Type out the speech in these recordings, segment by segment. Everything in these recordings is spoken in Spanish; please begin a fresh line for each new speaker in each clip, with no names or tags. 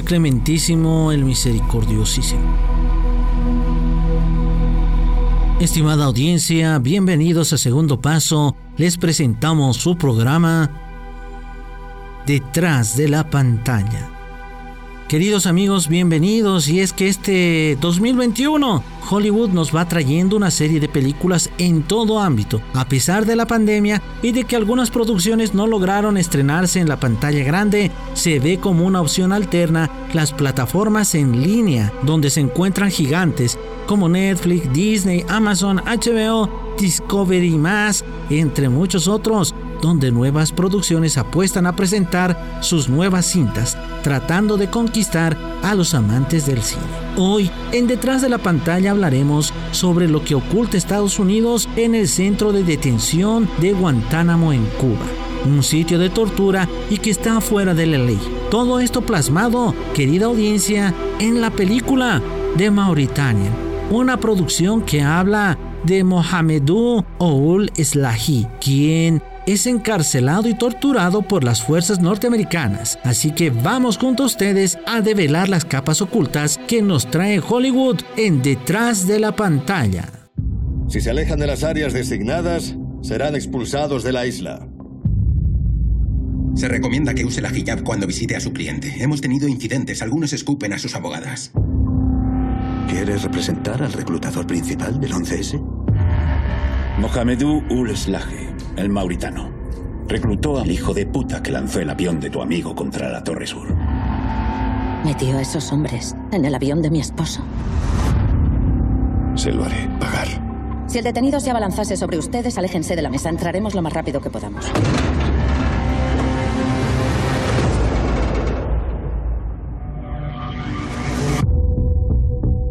Clementísimo, el misericordiosísimo. Estimada audiencia, bienvenidos a Segundo Paso. Les presentamos su programa Detrás de la pantalla. Queridos amigos, bienvenidos. Y es que este 2021 Hollywood nos va trayendo una serie de películas en todo ámbito, a pesar de la pandemia y de que algunas producciones no lograron estrenarse en la pantalla grande, se ve como una opción alterna las plataformas en línea, donde se encuentran gigantes como Netflix, Disney, Amazon, HBO, Discovery más, entre muchos otros, donde nuevas producciones apuestan a presentar sus nuevas cintas, tratando de conquistar a los amantes del cine. Hoy, en Detrás de la pantalla hablaremos sobre lo que oculta Estados Unidos en el centro de detención de Guantánamo en Cuba, un sitio de tortura y que está fuera de la ley. Todo esto plasmado, querida audiencia, en la película de Mauritania, una producción que habla de Mohamedou Oul Slahi, quien es encarcelado y torturado por las fuerzas norteamericanas. Así que vamos junto a ustedes a develar las capas ocultas que nos trae Hollywood en detrás de la pantalla.
Si se alejan de las áreas designadas, serán expulsados de la isla.
Se recomienda que use la hijab cuando visite a su cliente. Hemos tenido incidentes, algunos escupen a sus abogadas.
¿Quieres representar al reclutador principal del 11S?
Mohamedou Ul Slahi, el mauritano, reclutó al hijo de puta que lanzó el avión de tu amigo contra la Torre Sur.
Metió a esos hombres en el avión de mi esposo.
Se lo haré pagar.
Si el detenido se abalanzase sobre ustedes, aléjense de la mesa. Entraremos lo más rápido que podamos.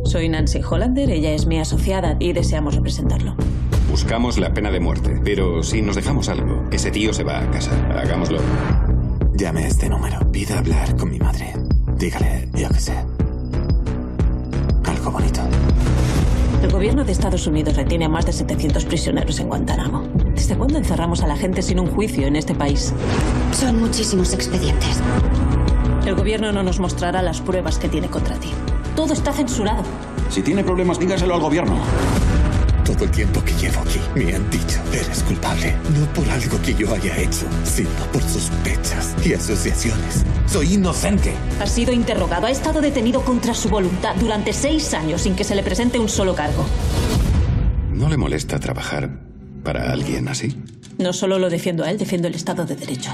Soy Nancy Hollander, ella es mi asociada y deseamos representarlo.
Buscamos la pena de muerte, pero si nos dejamos algo, ese tío se va a casa. Hagámoslo.
Llame a este número. Pida hablar con mi madre. Dígale, yo qué sé. Algo bonito.
El gobierno de Estados Unidos retiene a más de 700 prisioneros en Guantánamo. ¿Desde cuándo encerramos a la gente sin un juicio en este país?
Son muchísimos expedientes.
El gobierno no nos mostrará las pruebas que tiene contra ti. Todo está censurado.
Si tiene problemas, dígaselo al gobierno.
Todo el tiempo que llevo aquí me han dicho, eres culpable. No por algo que yo haya hecho, sino por sospechas y asociaciones. Soy inocente.
Ha sido interrogado, ha estado detenido contra su voluntad durante seis años sin que se le presente un solo cargo.
¿No le molesta trabajar para alguien así?
No solo lo defiendo a él, defiendo el Estado de Derecho.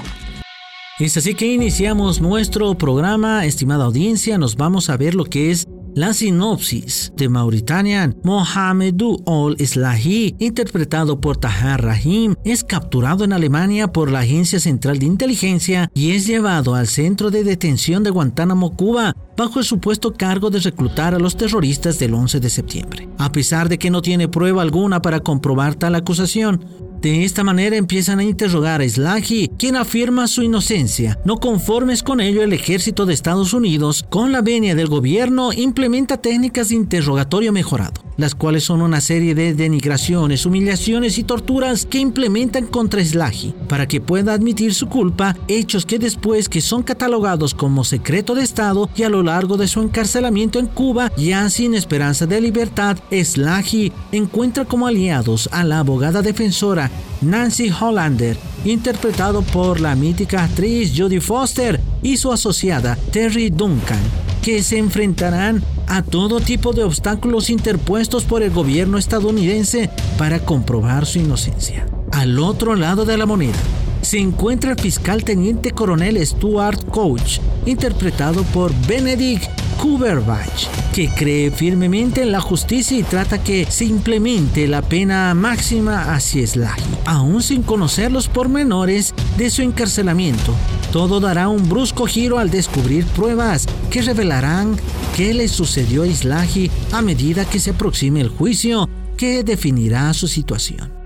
Es así que iniciamos nuestro programa, estimada audiencia, nos vamos a ver lo que es la sinopsis de Mauritania, Mohamedou Ol Slahi, interpretado por Tahar Rahim, es capturado en Alemania por la Agencia Central de Inteligencia y es llevado al centro de detención de Guantánamo, Cuba, bajo el supuesto cargo de reclutar a los terroristas del 11 de septiembre. A pesar de que no tiene prueba alguna para comprobar tal acusación, de esta manera empiezan a interrogar a Slahi, quien afirma su inocencia. No conformes con ello, el ejército de Estados Unidos, con la venia del gobierno, implementa técnicas de interrogatorio mejorado, las cuales son una serie de denigraciones, humillaciones y torturas que implementan contra Slahi para que pueda admitir su culpa, hechos que después que son catalogados como secreto de Estado y a lo largo de su encarcelamiento en Cuba, ya sin esperanza de libertad, Slahi encuentra como aliados a la abogada defensora Nancy Hollander, interpretado por la mítica actriz Jodie Foster y su asociada Terry Duncan, que se enfrentarán a todo tipo de obstáculos interpuestos por el gobierno estadounidense para comprobar su inocencia. Al otro lado de la moneda, se encuentra el fiscal teniente coronel Stuart Coach, interpretado por Benedict Cumberbatch, que cree firmemente en la justicia y trata que se implemente la pena máxima hacia Slahi, aún sin conocer los pormenores de su encarcelamiento. Todo dará un brusco giro al descubrir pruebas que revelarán qué le sucedió a Slahi a medida que se aproxime el juicio que definirá su situación.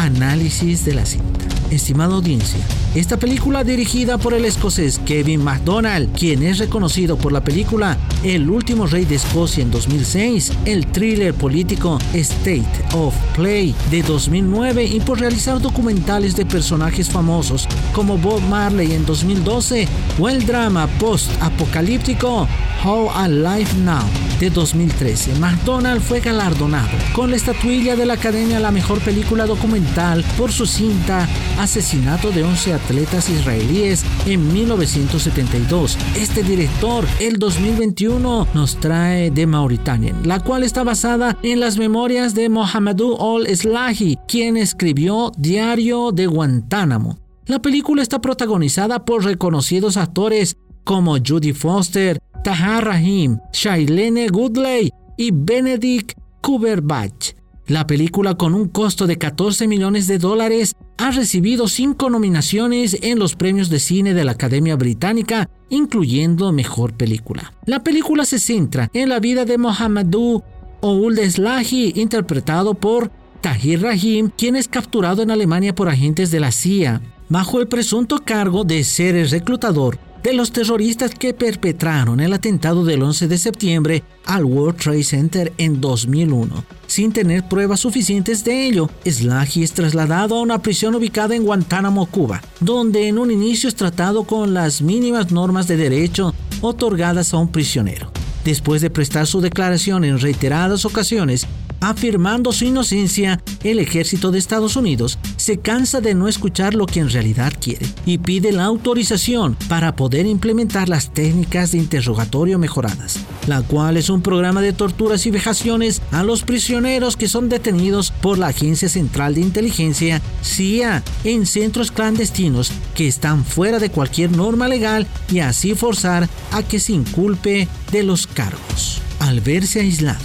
Análisis de la cinta. Estimada audiencia, esta película dirigida por el escocés Kevin MacDonald, quien es reconocido por la película El último rey de Escocia en 2006, el thriller político State of Play de 2009 y por realizar documentales de personajes famosos como Bob Marley en 2012 o el drama post-apocalíptico How I Live Now de 2013. McDonald fue galardonado con la estatuilla de la Academia a la mejor película documental por su cinta Asesinato de 11 atletas israelíes en 1972. Este director, el 2021, nos trae de Mauritania, la cual está basada en las memorias de Mohamedou Ol Slahi, quien escribió Diario de Guantánamo. La película está protagonizada por reconocidos actores como Judy Foster, Tahar Rahim, Shailene Goodley y Benedict Cumberbatch. La película con un costo de 14 millones de dólares ha recibido cinco nominaciones en los premios de cine de la Academia Británica, incluyendo Mejor Película. La película se centra en la vida de Mohamedou Ould Slahi, interpretado por Tahir Rahim, quien es capturado en Alemania por agentes de la CIA, bajo el presunto cargo de ser el reclutador de los terroristas que perpetraron el atentado del 11 de septiembre al World Trade Center en 2001. Sin tener pruebas suficientes de ello, Slagy es trasladado a una prisión ubicada en Guantánamo, Cuba, donde en un inicio es tratado con las mínimas normas de derecho otorgadas a un prisionero. Después de prestar su declaración en reiteradas ocasiones, afirmando su inocencia, el ejército de Estados Unidos se cansa de no escuchar lo que en realidad quiere y pide la autorización para poder implementar las técnicas de interrogatorio mejoradas, la cual es un programa de torturas y vejaciones a los prisioneros que son detenidos por la Agencia Central de Inteligencia, CIA, en centros clandestinos que están fuera de cualquier norma legal y así forzar a que se inculpe de los cargos. Al verse aislado,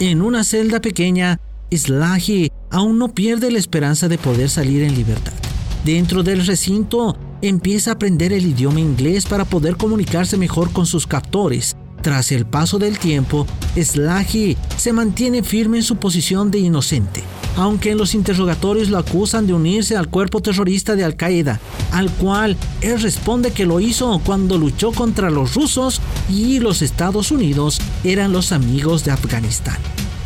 en una celda pequeña, Slahi aún no pierde la esperanza de poder salir en libertad. Dentro del recinto, empieza a aprender el idioma inglés para poder comunicarse mejor con sus captores. Tras el paso del tiempo, Slahi se mantiene firme en su posición de inocente, aunque en los interrogatorios lo acusan de unirse al cuerpo terrorista de Al-Qaeda, al cual él responde que lo hizo cuando luchó contra los rusos y los Estados Unidos eran los amigos de Afganistán.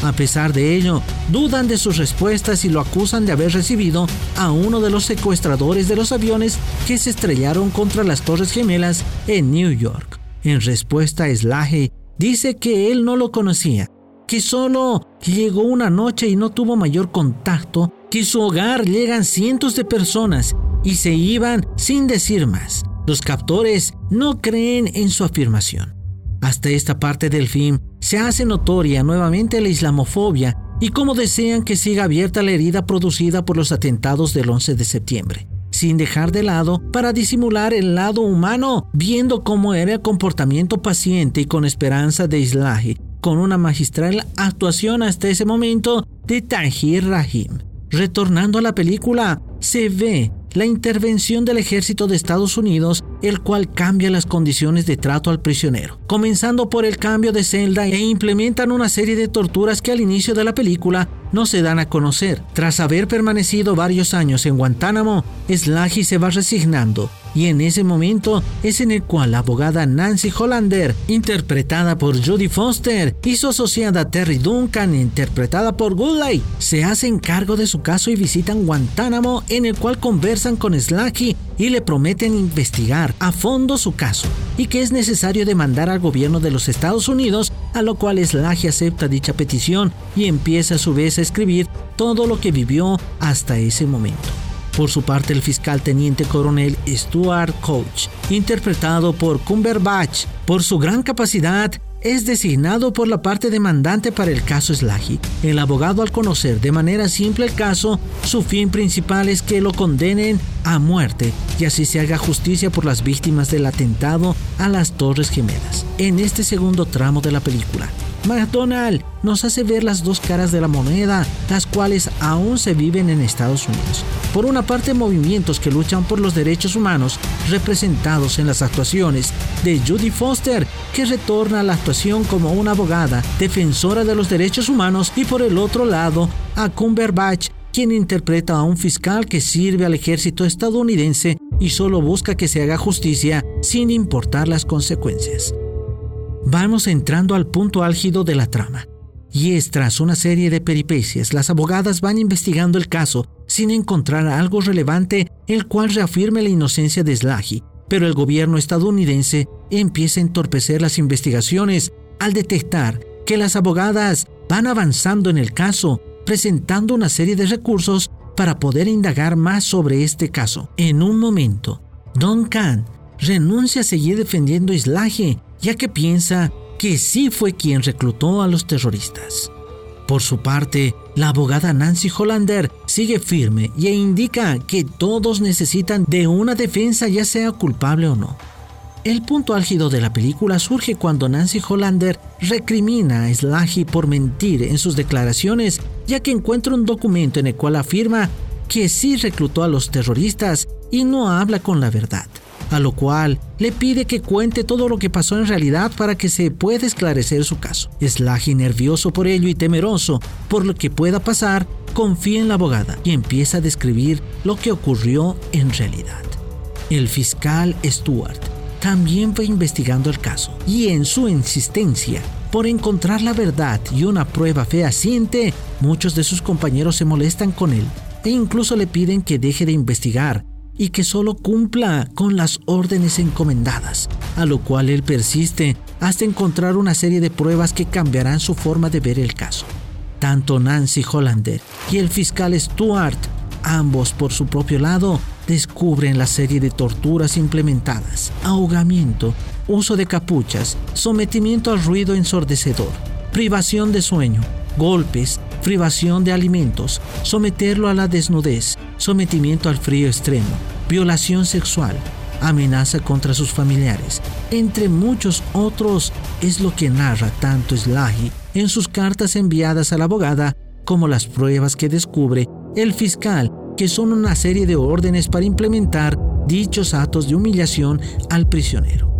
A pesar de ello, dudan de sus respuestas y lo acusan de haber recibido a uno de los secuestradores de los aviones que se estrellaron contra las Torres Gemelas en New York. En respuesta, Slahe dice que él no lo conocía, que solo llegó una noche y no tuvo mayor contacto, que su hogar llegan cientos de personas y se iban sin decir más. Los captores no creen en su afirmación. Hasta esta parte del film se hace notoria nuevamente la islamofobia y cómo desean que siga abierta la herida producida por los atentados del 11 de septiembre, sin dejar de lado para disimular el lado humano, viendo cómo era el comportamiento paciente y con esperanza de Islahi, con una magistral actuación hasta ese momento de Tahir Rahim. Retornando a la película, se ve la intervención del ejército de Estados Unidos, el cual cambia las condiciones de trato al prisionero, comenzando por el cambio de celda e implementan una serie de torturas que al inicio de la película no se dan a conocer. Tras haber permanecido varios años en Guantánamo, Slagy se va resignando y en ese momento es en el cual la abogada Nancy Hollander, interpretada por Judy Foster, y su asociada Terry Duncan, interpretada por Goodley, se hacen cargo de su caso y visitan Guantánamo, en el cual conversan con Slacky y le prometen investigar a fondo su caso y que es necesario demandar al gobierno de los Estados Unidos, a lo cual Slagy acepta dicha petición y empieza a su vez a escribir todo lo que vivió hasta ese momento. Por su parte, el fiscal teniente coronel Stuart Coach, interpretado por Cumberbatch, por su gran capacidad, es designado por la parte demandante para el caso Slagy. El abogado al conocer de manera simple el caso, su fin principal es que lo condenen a muerte y así se haga justicia por las víctimas del atentado a las Torres Gemelas. En este segundo tramo de la película, McDonald nos hace ver las dos caras de la moneda, las cuales aún se viven en Estados Unidos. Por una parte, movimientos que luchan por los derechos humanos, representados en las actuaciones de Judy Foster, que retorna a la actuación como una abogada defensora de los derechos humanos, y por el otro lado, a Cumberbatch quien interpreta a un fiscal que sirve al ejército estadounidense y solo busca que se haga justicia sin importar las consecuencias. Vamos entrando al punto álgido de la trama. Y es tras una serie de peripecias, las abogadas van investigando el caso sin encontrar algo relevante el cual reafirme la inocencia de Slahi, pero el gobierno estadounidense empieza a entorpecer las investigaciones al detectar que las abogadas van avanzando en el caso, presentando una serie de recursos para poder indagar más sobre este caso. En un momento, Don Khan renuncia a seguir defendiendo a Slahi, ya que piensa que sí fue quien reclutó a los terroristas. Por su parte, la abogada Nancy Hollander sigue firme e indica que todos necesitan de una defensa ya sea culpable o no. El punto álgido de la película surge cuando Nancy Hollander recrimina a Slahi por mentir en sus declaraciones, ya que encuentra un documento en el cual afirma que sí reclutó a los terroristas y no habla con la verdad a lo cual le pide que cuente todo lo que pasó en realidad para que se pueda esclarecer su caso. Slahi, nervioso por ello y temeroso por lo que pueda pasar, confía en la abogada y empieza a describir lo que ocurrió en realidad. El fiscal Stuart también fue investigando el caso y en su insistencia por encontrar la verdad y una prueba fehaciente, muchos de sus compañeros se molestan con él e incluso le piden que deje de investigar y que solo cumpla con las órdenes encomendadas, a lo cual él persiste hasta encontrar una serie de pruebas que cambiarán su forma de ver el caso. Tanto Nancy Hollander y el fiscal Stuart, ambos por su propio lado, descubren la serie de torturas implementadas, ahogamiento, uso de capuchas, sometimiento al ruido ensordecedor, privación de sueño, golpes, privación de alimentos, someterlo a la desnudez, sometimiento al frío extremo, violación sexual, amenaza contra sus familiares, entre muchos otros, es lo que narra tanto Slahi en sus cartas enviadas a la abogada como las pruebas que descubre el fiscal, que son una serie de órdenes para implementar dichos actos de humillación al prisionero.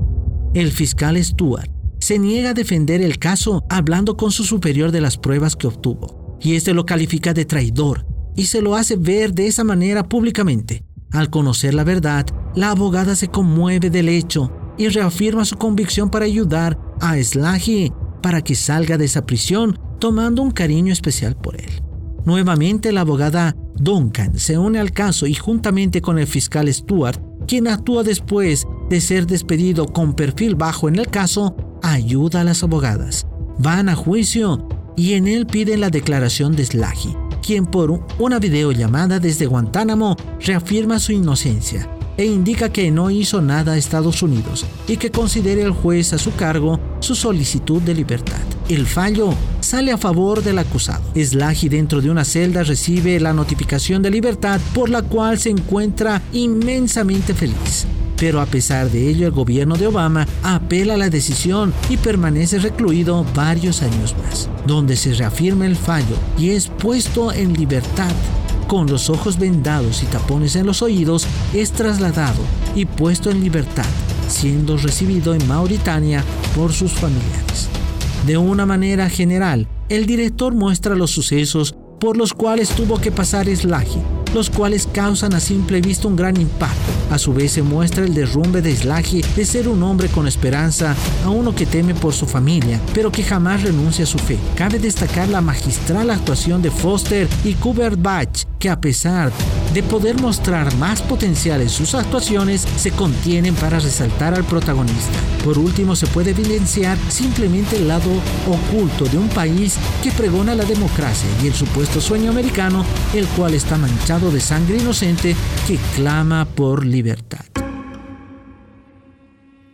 El fiscal Stuart se niega a defender el caso hablando con su superior de las pruebas que obtuvo y este lo califica de traidor y se lo hace ver de esa manera públicamente. Al conocer la verdad, la abogada se conmueve del hecho y reafirma su convicción para ayudar a Slahi para que salga de esa prisión, tomando un cariño especial por él. Nuevamente la abogada Duncan se une al caso y juntamente con el fiscal Stuart, quien actúa después de ser despedido con perfil bajo en el caso, ayuda a las abogadas. Van a juicio y en él piden la declaración de Slahi, quien por una videollamada desde Guantánamo reafirma su inocencia e indica que no hizo nada a Estados Unidos y que considere el juez a su cargo su solicitud de libertad. El fallo sale a favor del acusado. Slahi dentro de una celda recibe la notificación de libertad por la cual se encuentra inmensamente feliz. Pero a pesar de ello, el gobierno de Obama apela a la decisión y permanece recluido varios años más, donde se reafirma el fallo y es puesto en libertad. Con los ojos vendados y tapones en los oídos, es trasladado y puesto en libertad, siendo recibido en Mauritania por sus familiares. De una manera general, el director muestra los sucesos por los cuales tuvo que pasar Slahi los cuales causan a simple vista un gran impacto. A su vez se muestra el derrumbe de Slahi de ser un hombre con esperanza a uno que teme por su familia, pero que jamás renuncia a su fe. Cabe destacar la magistral actuación de Foster y Kubert Bach, que a pesar de poder mostrar más potencial en sus actuaciones, se contienen para resaltar al protagonista. Por último, se puede evidenciar simplemente el lado oculto de un país que pregona la democracia y el supuesto sueño americano, el cual está manchado de sangre inocente que clama por libertad.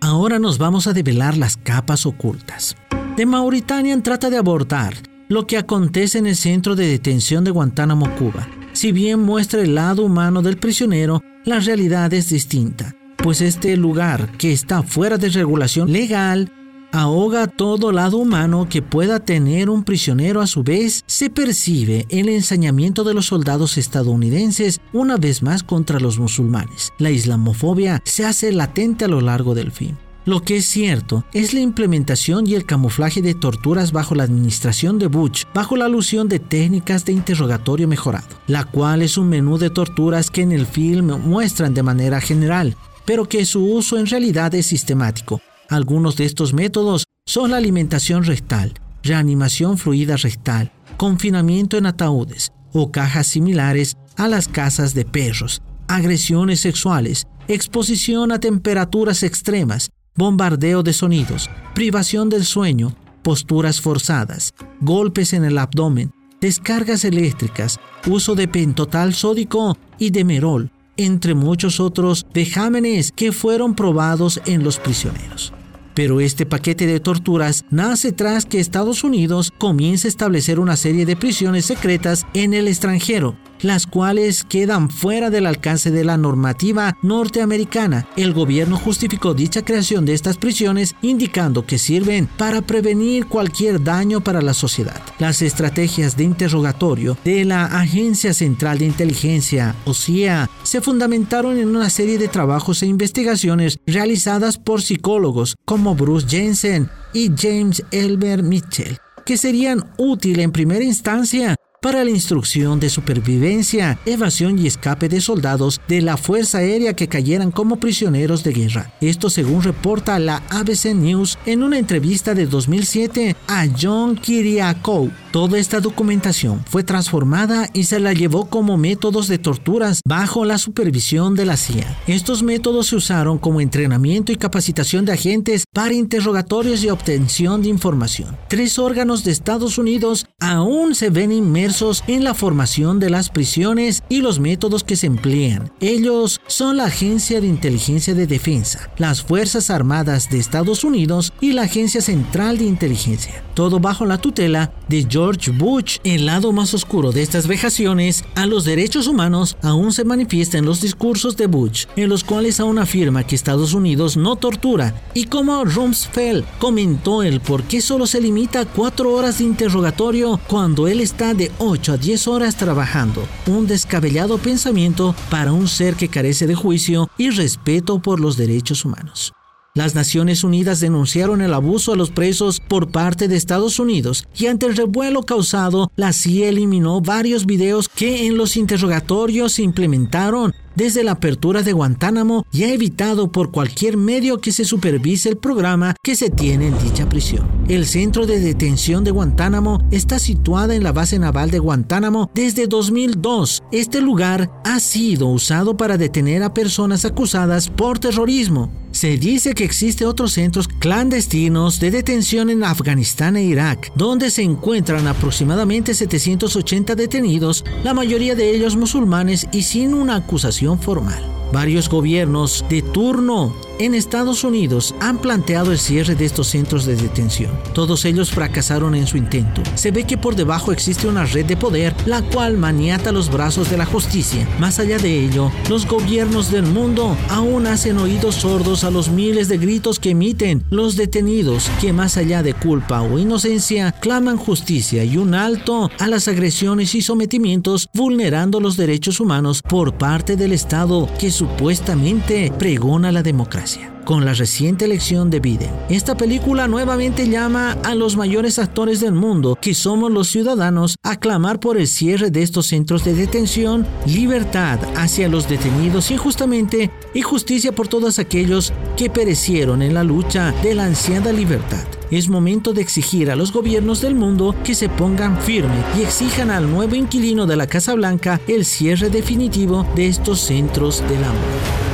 Ahora nos vamos a develar las capas ocultas. The Mauritanian trata de abordar lo que acontece en el centro de detención de Guantánamo, Cuba. Si bien muestra el lado humano del prisionero, la realidad es distinta, pues este lugar, que está fuera de regulación legal, ahoga todo lado humano que pueda tener un prisionero a su vez, se percibe el ensañamiento de los soldados estadounidenses una vez más contra los musulmanes. La islamofobia se hace latente a lo largo del film. Lo que es cierto es la implementación y el camuflaje de torturas bajo la administración de Bush, bajo la alusión de técnicas de interrogatorio mejorado, la cual es un menú de torturas que en el film muestran de manera general, pero que su uso en realidad es sistemático. Algunos de estos métodos son la alimentación rectal, reanimación fluida rectal, confinamiento en ataúdes o cajas similares a las casas de perros, agresiones sexuales, exposición a temperaturas extremas, bombardeo de sonidos, privación del sueño, posturas forzadas, golpes en el abdomen, descargas eléctricas, uso de pentotal sódico y de merol, entre muchos otros vejámenes que fueron probados en los prisioneros. Pero este paquete de torturas nace tras que Estados Unidos comience a establecer una serie de prisiones secretas en el extranjero, las cuales quedan fuera del alcance de la normativa norteamericana. El gobierno justificó dicha creación de estas prisiones indicando que sirven para prevenir cualquier daño para la sociedad. Las estrategias de interrogatorio de la Agencia Central de Inteligencia, o CIA, se fundamentaron en una serie de trabajos e investigaciones realizadas por psicólogos como Bruce Jensen y James Elmer Mitchell que serían útiles en primera instancia para la instrucción de supervivencia, evasión y escape de soldados de la Fuerza Aérea que cayeran como prisioneros de guerra. Esto según reporta la ABC News en una entrevista de 2007 a John Kiriakou. Toda esta documentación fue transformada y se la llevó como métodos de torturas bajo la supervisión de la CIA. Estos métodos se usaron como entrenamiento y capacitación de agentes para interrogatorios y obtención de información. Tres órganos de Estados Unidos aún se ven inmersos en la formación de las prisiones y los métodos que se emplean. Ellos son la Agencia de Inteligencia de Defensa, las Fuerzas Armadas de Estados Unidos y la Agencia Central de Inteligencia, todo bajo la tutela de George Bush. El lado más oscuro de estas vejaciones a los derechos humanos aún se manifiesta en los discursos de Bush, en los cuales aún afirma que Estados Unidos no tortura, y como Rumsfeld comentó el por qué solo se limita a cuatro horas de interrogatorio cuando él está de 8 a 10 horas trabajando. Un descabellado pensamiento para un ser que carece de juicio y respeto por los derechos humanos. Las Naciones Unidas denunciaron el abuso a los presos por parte de Estados Unidos y ante el revuelo causado, la CIA eliminó varios videos que en los interrogatorios se implementaron desde la apertura de Guantánamo y ha evitado por cualquier medio que se supervise el programa que se tiene en dicha prisión. El centro de detención de Guantánamo está situado en la base naval de Guantánamo desde 2002. Este lugar ha sido usado para detener a personas acusadas por terrorismo. Se dice que existe otros centros clandestinos de detención en Afganistán e Irak, donde se encuentran aproximadamente 780 detenidos, la mayoría de ellos musulmanes y sin una acusación formal. Varios gobiernos de turno en Estados Unidos han planteado el cierre de estos centros de detención. Todos ellos fracasaron en su intento. Se ve que por debajo existe una red de poder la cual maniata los brazos de la justicia. Más allá de ello, los gobiernos del mundo aún hacen oídos sordos a los miles de gritos que emiten los detenidos que más allá de culpa o inocencia claman justicia y un alto a las agresiones y sometimientos vulnerando los derechos humanos por parte del Estado que supuestamente pregona la democracia con la reciente elección de Biden. Esta película nuevamente llama a los mayores actores del mundo, que somos los ciudadanos, a clamar por el cierre de estos centros de detención, libertad hacia los detenidos injustamente y justicia por todos aquellos que perecieron en la lucha de la ansiada libertad. Es momento de exigir a los gobiernos del mundo que se pongan firme y exijan al nuevo inquilino de la Casa Blanca el cierre definitivo de estos centros del amor.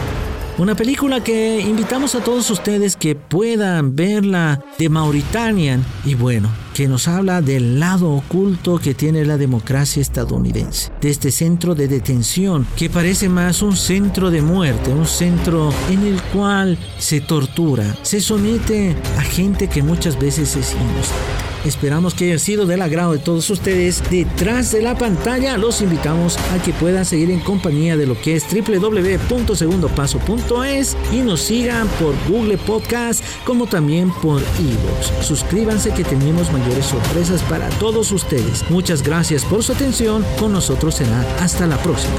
Una película que invitamos a todos ustedes que puedan verla de Mauritania y bueno, que nos habla del lado oculto que tiene la democracia estadounidense, de este centro de detención que parece más un centro de muerte, un centro en el cual se tortura, se somete a gente que muchas veces es inocente. Esperamos que haya sido del agrado de todos ustedes. Detrás de la pantalla los invitamos a que puedan seguir en compañía de lo que es www.segundopaso.es y nos sigan por Google Podcast como también por Evox. Suscríbanse que tenemos mayores sorpresas para todos ustedes. Muchas gracias por su atención. Con nosotros será hasta la próxima.